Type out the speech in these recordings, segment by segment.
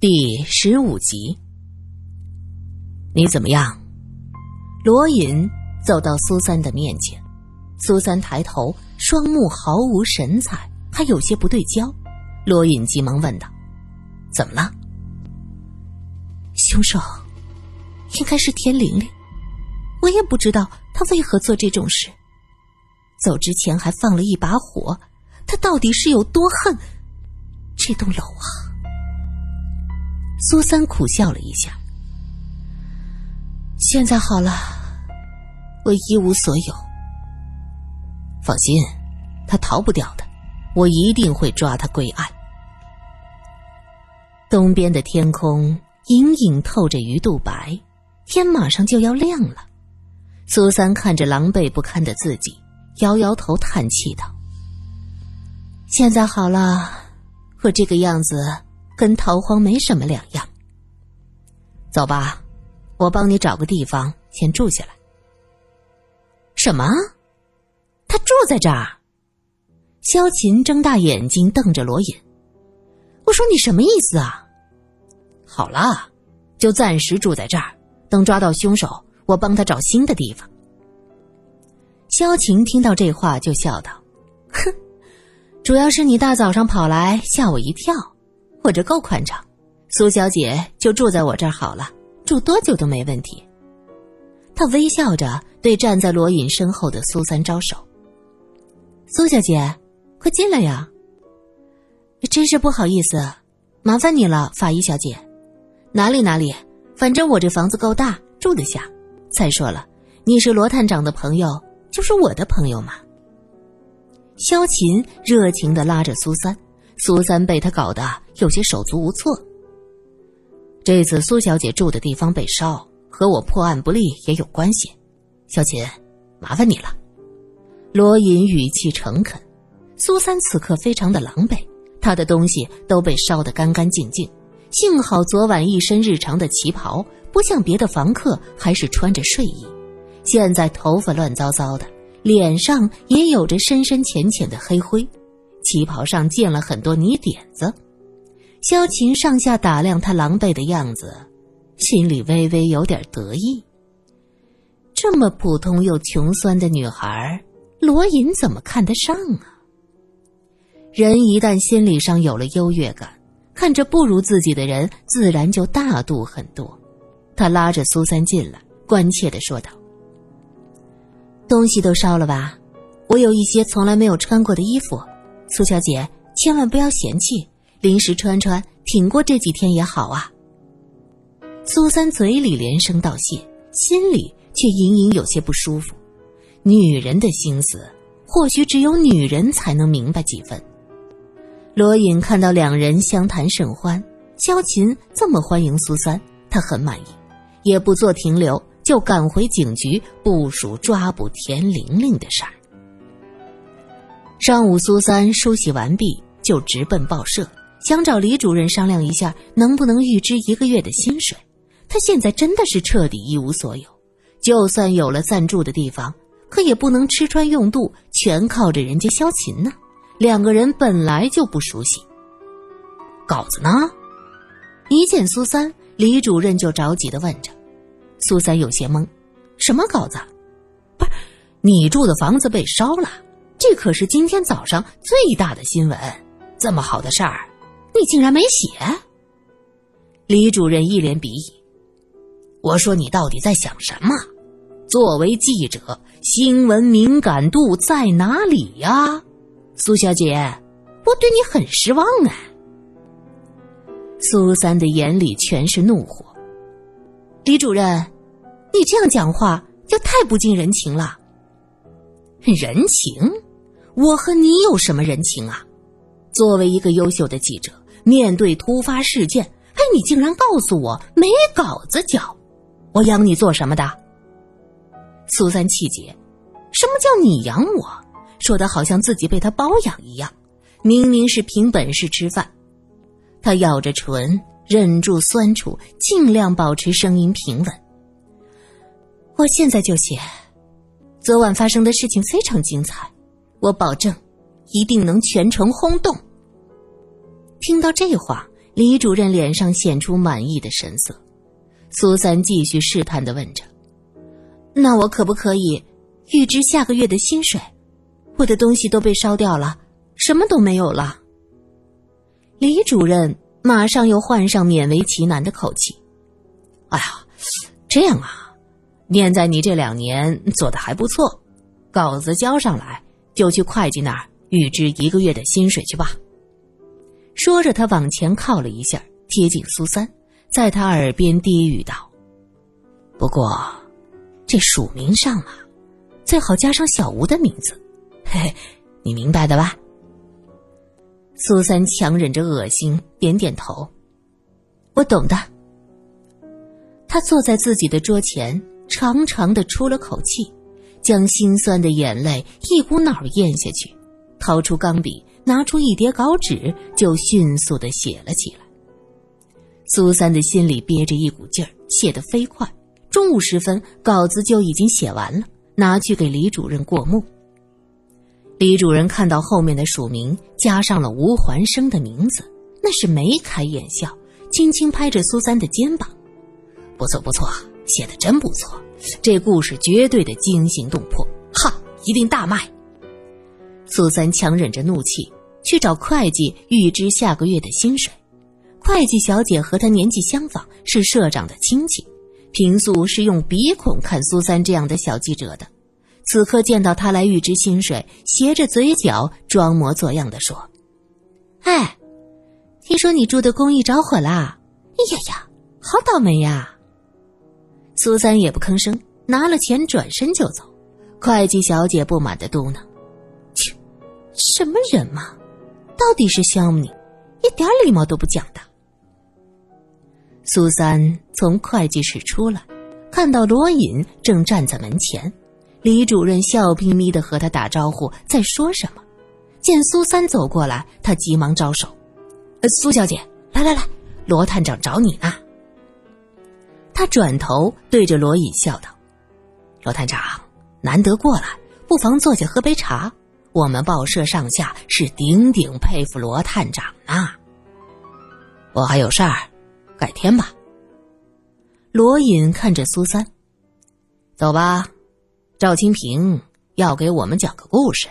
第十五集，你怎么样？罗隐走到苏三的面前，苏三抬头，双目毫无神采，还有些不对焦。罗隐急忙问道：“怎么了？”凶手应该是田玲玲，我也不知道他为何做这种事。走之前还放了一把火，他到底是有多恨这栋楼啊？苏三苦笑了一下。现在好了，我一无所有。放心，他逃不掉的，我一定会抓他归案。东边的天空隐隐透着鱼肚白，天马上就要亮了。苏三看着狼狈不堪的自己。摇摇头，叹气道：“现在好了，我这个样子跟逃荒没什么两样。走吧，我帮你找个地方先住下来。”什么？他住在这儿？萧琴睁大眼睛瞪着罗隐：“我说你什么意思啊？”好了，就暂时住在这儿，等抓到凶手，我帮他找新的地方。萧晴听到这话就笑道：“哼，主要是你大早上跑来吓我一跳，我这够宽敞。苏小姐就住在我这儿好了，住多久都没问题。”他微笑着对站在罗隐身后的苏三招手：“苏小姐，快进来呀！真是不好意思，麻烦你了，法医小姐。哪里哪里，反正我这房子够大，住得下。再说了，你是罗探长的朋友。”就是我的朋友嘛。萧琴热情的拉着苏三，苏三被他搞得有些手足无措。这次苏小姐住的地方被烧，和我破案不利也有关系。小琴，麻烦你了。罗隐语气诚恳。苏三此刻非常的狼狈，他的东西都被烧得干干净净，幸好昨晚一身日常的旗袍，不像别的房客还是穿着睡衣。现在头发乱糟糟的，脸上也有着深深浅浅的黑灰，旗袍上溅了很多泥点子。萧琴上下打量他狼狈的样子，心里微微有点得意。这么普通又穷酸的女孩，罗隐怎么看得上啊？人一旦心理上有了优越感，看着不如自己的人，自然就大度很多。他拉着苏三进来，关切的说道。东西都烧了吧？我有一些从来没有穿过的衣服，苏小姐千万不要嫌弃，临时穿穿，挺过这几天也好啊。苏三嘴里连声道谢，心里却隐隐有些不舒服。女人的心思，或许只有女人才能明白几分。罗隐看到两人相谈甚欢，萧琴这么欢迎苏三，他很满意，也不做停留。就赶回警局部署抓捕田玲玲的事儿。上午，苏三梳洗完毕，就直奔报社，想找李主任商量一下，能不能预支一个月的薪水。他现在真的是彻底一无所有，就算有了暂住的地方，可也不能吃穿用度全靠着人家萧琴呢。两个人本来就不熟悉。稿子呢？一见苏三，李主任就着急的问着。苏三有些懵，什么稿子？不是你住的房子被烧了，这可是今天早上最大的新闻。这么好的事儿，你竟然没写？李主任一脸鄙夷。我说你到底在想什么？作为记者，新闻敏感度在哪里呀？苏小姐，我对你很失望啊。苏三的眼里全是怒火。李主任，你这样讲话就太不近人情了。人情？我和你有什么人情啊？作为一个优秀的记者，面对突发事件，哎，你竟然告诉我没稿子交，我养你做什么的？苏三气结，什么叫你养我？说的好像自己被他包养一样，明明是凭本事吃饭。他咬着唇。忍住酸楚，尽量保持声音平稳。我现在就写。昨晚发生的事情非常精彩，我保证，一定能全城轰动。听到这话，李主任脸上显出满意的神色。苏三继续试探的问着：“那我可不可以预支下个月的薪水？我的东西都被烧掉了，什么都没有了。”李主任马上又换上勉为其难的口气：“哎呀，这样啊，念在你这两年做的还不错，稿子交上来就去会计那儿预支一个月的薪水去吧。”说着，他往前靠了一下，贴近苏三。在他耳边低语道：“不过，这署名上啊，最好加上小吴的名字，嘿嘿，你明白的吧？”苏三强忍着恶心，点点头：“我懂的。”他坐在自己的桌前，长长的出了口气，将心酸的眼泪一股脑咽下去，掏出钢笔，拿出一叠稿纸，就迅速的写了起来。苏三的心里憋着一股劲儿，写得飞快。中午时分，稿子就已经写完了，拿去给李主任过目。李主任看到后面的署名加上了吴环生的名字，那是眉开眼笑，轻轻拍着苏三的肩膀：“不错不错，写的真不错，这故事绝对的惊心动魄，哈，一定大卖。”苏三强忍着怒气，去找会计预支下个月的薪水。会计小姐和他年纪相仿，是社长的亲戚，平素是用鼻孔看苏三这样的小记者的。此刻见到他来预支薪水，斜着嘴角装模作样的说：“哎，听说你住的公寓着火啦？哎呀呀，好倒霉呀！”苏三也不吭声，拿了钱转身就走。会计小姐不满的嘟囔：“切，什么人嘛，到底是削你，一点礼貌都不讲的。”苏三从会计室出来，看到罗隐正站在门前，李主任笑眯眯的和他打招呼，在说什么。见苏三走过来，他急忙招手：“，苏小姐，来来来，罗探长找你呢。”他转头对着罗隐笑道：“罗探长，难得过来，不妨坐下喝杯茶。我们报社上下是顶顶佩服罗探长呢。我还有事儿。”改天吧。罗隐看着苏三，走吧，赵清平要给我们讲个故事。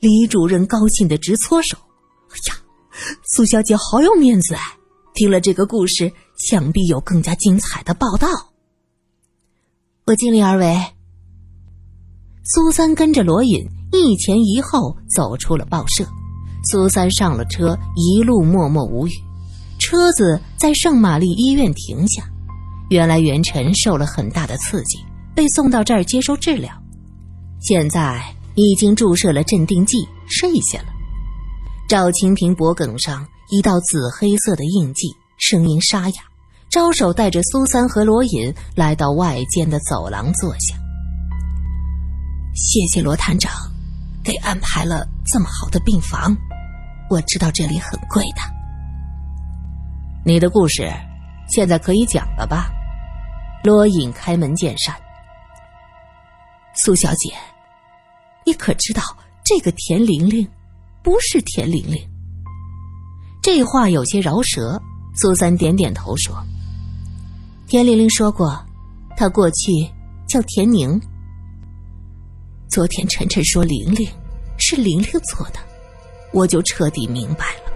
李主任高兴的直搓手，哎呀，苏小姐好有面子哎！听了这个故事，想必有更加精彩的报道。我尽力而为。苏三跟着罗隐一前一后走出了报社，苏三上了车，一路默默无语。车子在圣玛丽医院停下，原来袁晨受了很大的刺激，被送到这儿接受治疗，现在已经注射了镇定剂，睡下了。赵清平脖颈上一道紫黑色的印记，声音沙哑，招手带着苏三和罗隐来到外间的走廊坐下。谢谢罗探长，给安排了这么好的病房，我知道这里很贵的。你的故事，现在可以讲了吧？罗隐开门见山。苏小姐，你可知道这个田玲玲不是田玲玲？这话有些饶舌。苏三点点头说：“田玲玲说过，她过去叫田宁。昨天晨晨说玲玲是玲玲做的，我就彻底明白了。”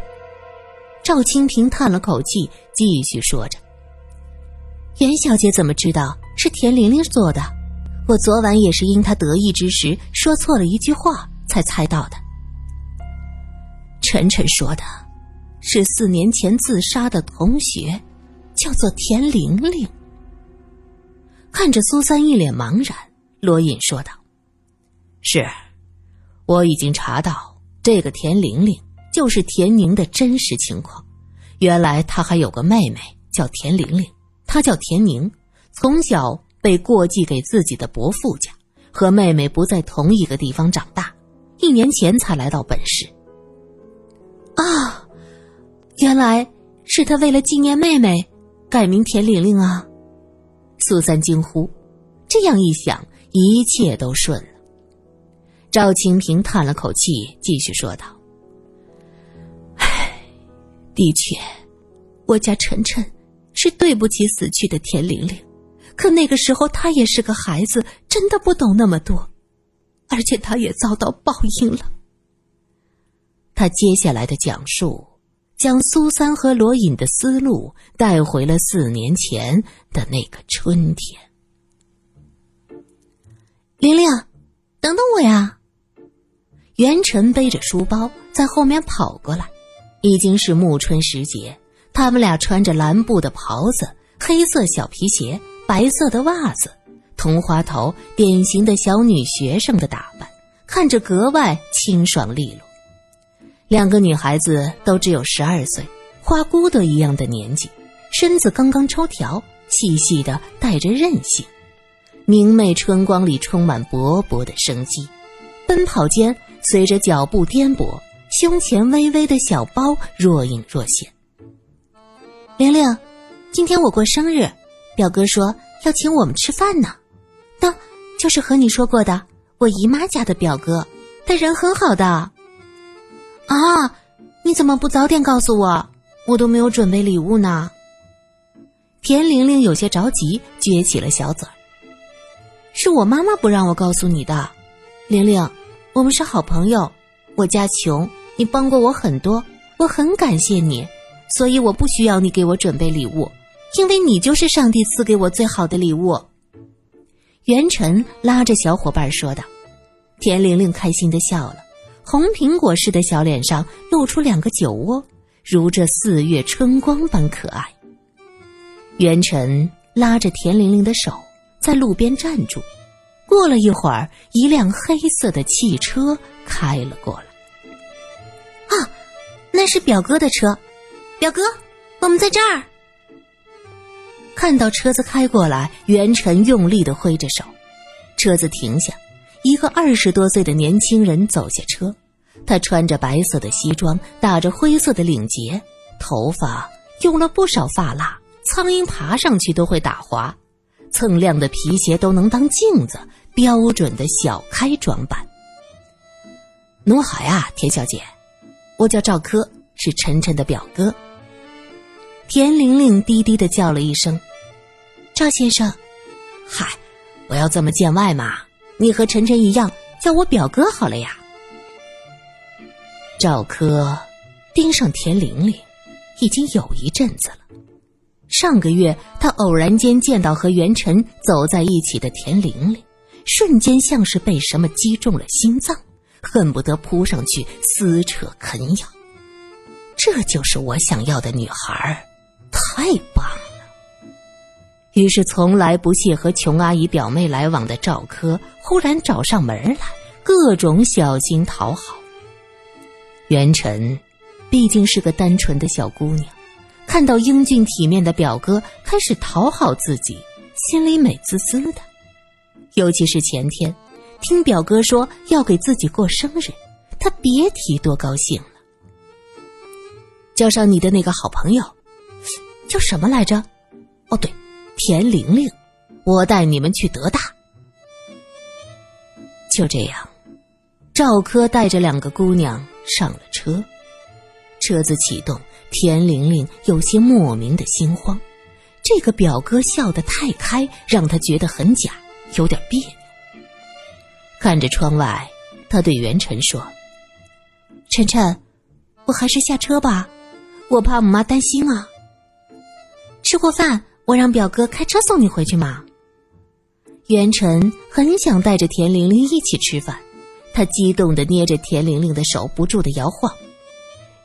赵清平叹了口气，继续说着：“袁小姐怎么知道是田玲玲做的？我昨晚也是因她得意之时说错了一句话才猜到的。晨晨说的，是四年前自杀的同学，叫做田玲玲。”看着苏三一脸茫然，罗隐说道：“是，我已经查到这个田玲玲。”就是田宁的真实情况，原来他还有个妹妹叫田玲玲，她叫田宁，从小被过继给自己的伯父家，和妹妹不在同一个地方长大，一年前才来到本市。啊，原来是他为了纪念妹妹，改名田玲玲啊！苏三惊呼，这样一想，一切都顺了。赵清平叹了口气，继续说道。唉的确，我家晨晨是对不起死去的田玲玲，可那个时候他也是个孩子，真的不懂那么多，而且他也遭到报应了。他接下来的讲述，将苏三和罗隐的思路带回了四年前的那个春天。玲玲，等等我呀！元辰背着书包在后面跑过来，已经是暮春时节。他们俩穿着蓝布的袍子、黑色小皮鞋、白色的袜子，同花头，典型的小女学生的打扮，看着格外清爽利落。两个女孩子都只有十二岁，花骨朵一样的年纪，身子刚刚抽条，细细的带着韧性，明媚春光里充满勃勃的生机。奔跑间，随着脚步颠簸，胸前微微的小包若隐若现。玲玲，今天我过生日，表哥说要请我们吃饭呢。那，就是和你说过的我姨妈家的表哥，他人很好的。啊，你怎么不早点告诉我？我都没有准备礼物呢。田玲玲有些着急，撅起了小嘴儿。是我妈妈不让我告诉你的，玲玲，我们是好朋友，我家穷，你帮过我很多，我很感谢你。所以我不需要你给我准备礼物，因为你就是上帝赐给我最好的礼物。元辰拉着小伙伴说道。田玲玲开心的笑了，红苹果似的小脸上露出两个酒窝，如这四月春光般可爱。元辰拉着田玲玲的手在路边站住，过了一会儿，一辆黑色的汽车开了过来。啊，那是表哥的车。表哥，我们在这儿。看到车子开过来，元辰用力的挥着手，车子停下，一个二十多岁的年轻人走下车。他穿着白色的西装，打着灰色的领结，头发用了不少发蜡，苍蝇爬上去都会打滑。锃亮的皮鞋都能当镜子，标准的小开装扮。侬好呀，田小姐，我叫赵柯，是晨晨的表哥。田玲玲低低的叫了一声：“赵先生。”“嗨，不要这么见外嘛！你和晨晨一样，叫我表哥好了呀。”赵柯盯上田玲玲，已经有一阵子了。上个月，他偶然间见到和元晨走在一起的田玲玲，瞬间像是被什么击中了心脏，恨不得扑上去撕扯啃咬。这就是我想要的女孩。太棒了！于是，从来不屑和穷阿姨表妹来往的赵柯，忽然找上门来，各种小心讨好。元辰毕竟是个单纯的小姑娘，看到英俊体面的表哥开始讨好自己，心里美滋滋的。尤其是前天，听表哥说要给自己过生日，她别提多高兴了。叫上你的那个好朋友。叫什么来着？哦，对，田玲玲，我带你们去德大。就这样，赵科带着两个姑娘上了车。车子启动，田玲玲有些莫名的心慌。这个表哥笑得太开，让她觉得很假，有点别扭。看着窗外，他对元辰说：“晨晨，我还是下车吧，我怕我妈担心啊。”吃过饭，我让表哥开车送你回去嘛。元辰很想带着田玲玲一起吃饭，他激动的捏着田玲玲的手，不住的摇晃。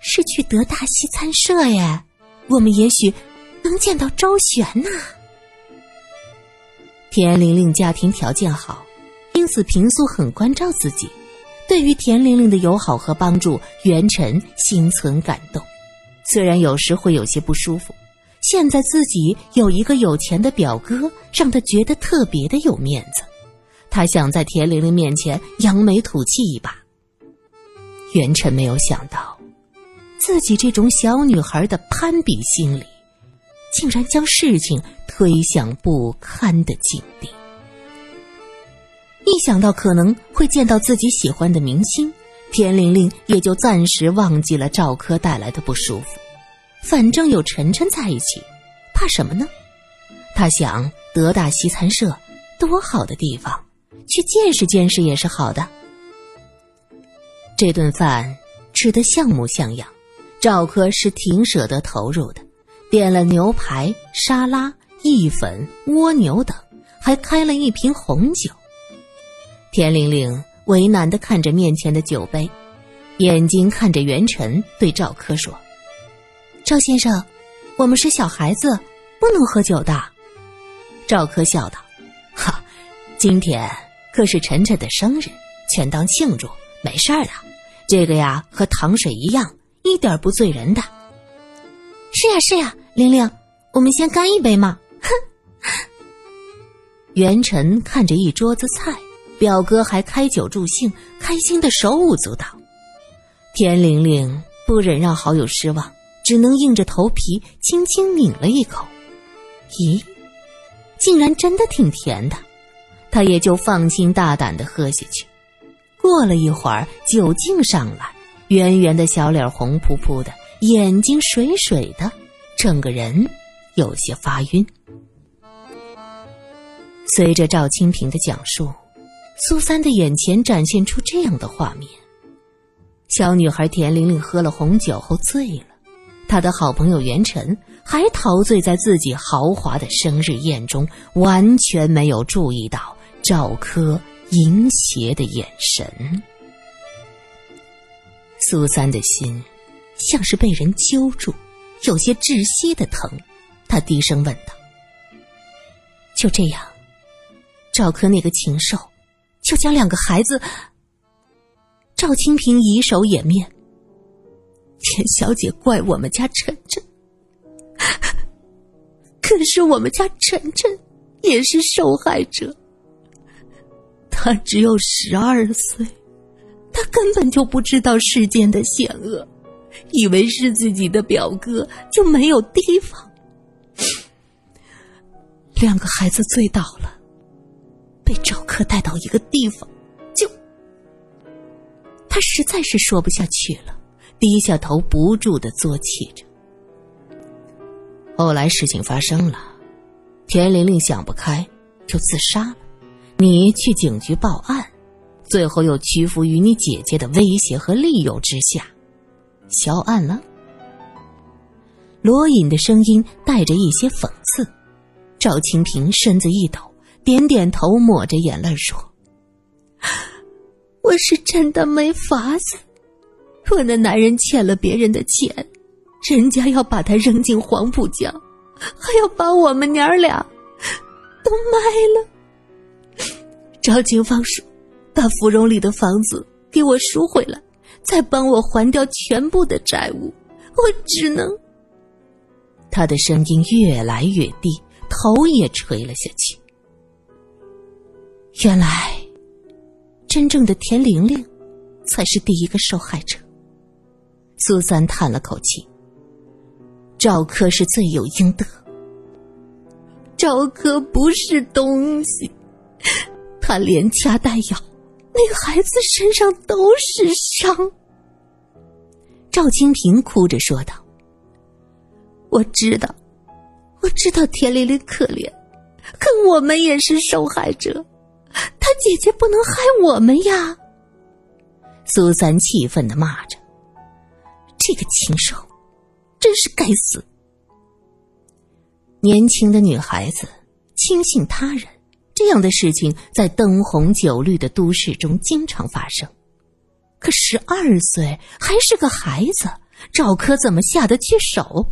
是去德大西餐社耶，我们也许能见到周旋呐。田玲玲家庭条件好，因此平素很关照自己。对于田玲玲的友好和帮助，元辰心存感动，虽然有时会有些不舒服。现在自己有一个有钱的表哥，让他觉得特别的有面子。他想在田玲玲面前扬眉吐气一把。元辰没有想到，自己这种小女孩的攀比心理，竟然将事情推向不堪的境地。一想到可能会见到自己喜欢的明星，田玲玲也就暂时忘记了赵柯带来的不舒服。反正有晨晨在一起，怕什么呢？他想，德大西餐社多好的地方，去见识见识也是好的。这顿饭吃得像模像样，赵柯是挺舍得投入的，点了牛排、沙拉、意粉、蜗牛等，还开了一瓶红酒。田玲玲为难的看着面前的酒杯，眼睛看着元辰，对赵柯说：“赵先生，我们是小孩子，不能喝酒的。”赵柯笑道：“哈，今天可是晨晨的生日，全当庆祝，没事儿的。”这个呀，和糖水一样，一点不醉人的。是呀，是呀，玲玲，我们先干一杯嘛！哼。元辰看着一桌子菜，表哥还开酒助兴，开心的手舞足蹈。田玲玲不忍让好友失望，只能硬着头皮轻轻抿了一口。咦，竟然真的挺甜的，她也就放心大胆的喝下去。过了一会儿，酒劲上来，圆圆的小脸红扑扑的，眼睛水水的，整个人有些发晕。随着赵清平的讲述，苏三的眼前展现出这样的画面：小女孩田玲玲喝了红酒后醉了，他的好朋友袁晨还陶醉在自己豪华的生日宴中，完全没有注意到赵柯。淫邪的眼神，苏三的心像是被人揪住，有些窒息的疼。他低声问道：“就这样，赵柯那个禽兽就将两个孩子……”赵清平以手掩面：“田小姐怪我们家晨晨，可是我们家晨晨也是受害者。”他只有十二岁，他根本就不知道世间的险恶，以为是自己的表哥就没有提防。两个孩子醉倒了，被赵克带到一个地方，就他实在是说不下去了，低下头不住的作气着。后来事情发生了，田玲玲想不开，就自杀了。你去警局报案，最后又屈服于你姐姐的威胁和利诱之下，销案了。罗隐的声音带着一些讽刺。赵清平身子一抖，点点头，抹着眼泪说：“ 我是真的没法子。我那男人欠了别人的钱，人家要把他扔进黄浦江，还要把我们娘俩都卖了。”赵警方说，把芙蓉里的房子给我赎回来，再帮我还掉全部的债务。我只能。他的声音越来越低，头也垂了下去。原来，真正的田玲玲才是第一个受害者。苏三叹了口气。赵柯是罪有应得。赵柯不是东西。他连掐带咬，那个孩子身上都是伤。赵清平哭着说道：“我知道，我知道田丽丽可怜，可我们也是受害者，他姐姐不能害我们呀！”苏三气愤的骂着：“这个禽兽，真是该死！”年轻的女孩子轻信他人。这样的事情在灯红酒绿的都市中经常发生，可十二岁还是个孩子，赵柯怎么下得去手？